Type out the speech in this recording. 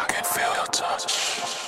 I can feel your touch.